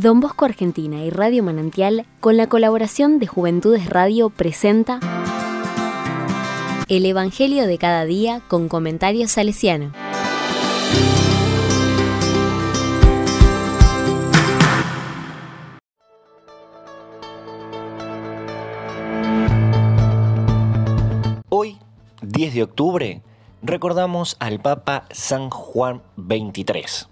Don Bosco Argentina y Radio Manantial, con la colaboración de Juventudes Radio, presenta El Evangelio de cada día con comentarios salesiano. Hoy, 10 de octubre, recordamos al Papa San Juan XXIII.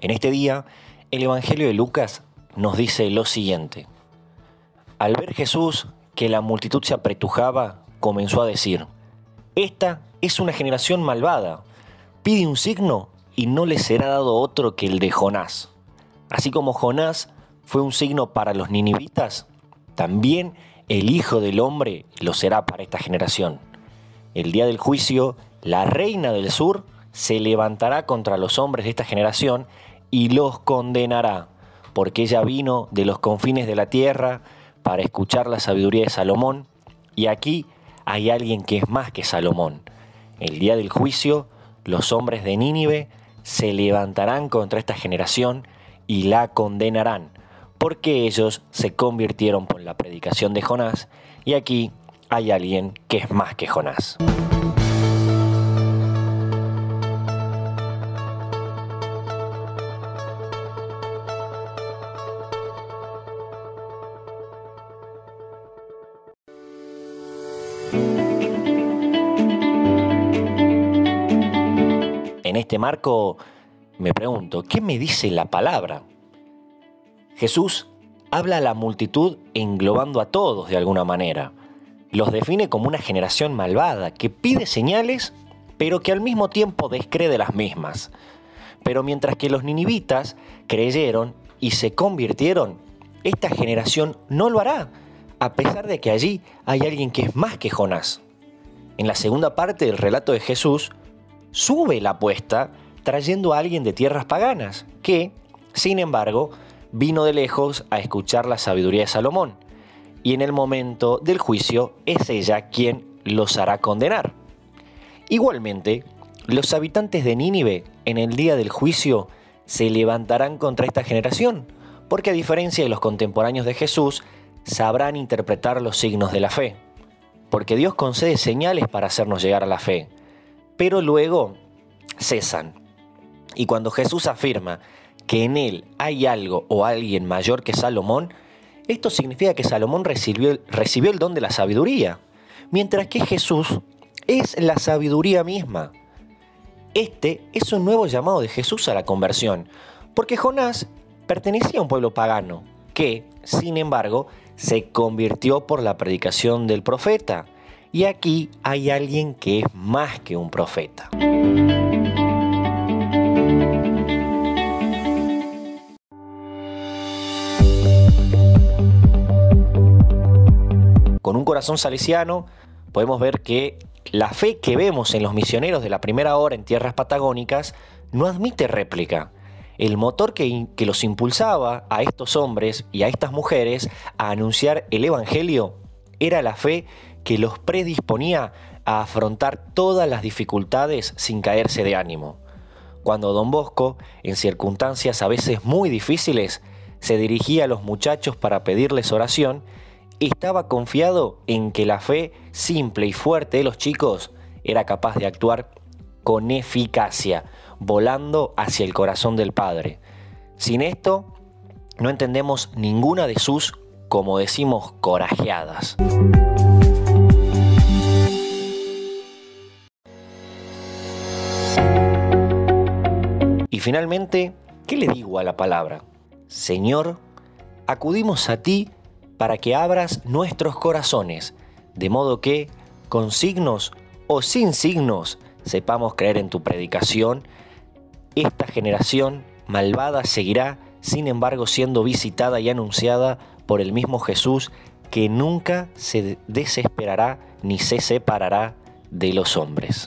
En este día, el Evangelio de Lucas nos dice lo siguiente. Al ver Jesús que la multitud se apretujaba, comenzó a decir, Esta es una generación malvada, pide un signo y no le será dado otro que el de Jonás. Así como Jonás fue un signo para los ninivitas, también el Hijo del Hombre lo será para esta generación. El día del juicio, la reina del sur se levantará contra los hombres de esta generación y los condenará, porque ella vino de los confines de la tierra para escuchar la sabiduría de Salomón, y aquí hay alguien que es más que Salomón. El día del juicio, los hombres de Nínive se levantarán contra esta generación y la condenarán, porque ellos se convirtieron por la predicación de Jonás, y aquí hay alguien que es más que Jonás. En este marco me pregunto, ¿qué me dice la palabra? Jesús habla a la multitud englobando a todos de alguna manera. Los define como una generación malvada que pide señales, pero que al mismo tiempo descree de las mismas. Pero mientras que los ninivitas creyeron y se convirtieron, esta generación no lo hará, a pesar de que allí hay alguien que es más que Jonás. En la segunda parte del relato de Jesús, sube la apuesta trayendo a alguien de tierras paganas, que, sin embargo, vino de lejos a escuchar la sabiduría de Salomón, y en el momento del juicio es ella quien los hará condenar. Igualmente, los habitantes de Nínive en el día del juicio se levantarán contra esta generación, porque a diferencia de los contemporáneos de Jesús, sabrán interpretar los signos de la fe, porque Dios concede señales para hacernos llegar a la fe, pero luego cesan. Y cuando Jesús afirma que en él hay algo o alguien mayor que Salomón, esto significa que Salomón recibió, el don de la sabiduría, mientras que Jesús es la sabiduría misma. Este es un nuevo llamado de Jesús a la conversión, porque Jonás pertenecía a un pueblo pagano, que, sin embargo, se convirtió por la predicación del profeta. Y aquí hay alguien que es más que un profeta. Con un corazón salesiano podemos ver que la fe que vemos en los misioneros de la primera hora en tierras patagónicas no admite réplica. El motor que, los impulsaba a estos hombres y a estas mujeres a anunciar el Evangelio era la fe que los predisponía a afrontar todas las dificultades sin caerse de ánimo. Cuando don Bosco, en circunstancias a veces muy difíciles, se dirigía a los muchachos para pedirles oración, estaba confiado en que la fe simple y fuerte de los chicos era capaz de actuar con eficacia, volando hacia el corazón del Padre. Sin esto, no entendemos ninguna de sus, como decimos, corajeadas. Y finalmente, ¿qué le digo a la palabra? Señor, acudimos a ti para que abras nuestros corazones, de modo que, con signos o sin signos, sepamos creer en tu predicación. Esta generación malvada seguirá, sin embargo, siendo visitada y anunciada por el mismo Jesús, que nunca se desesperará ni se separará de los hombres.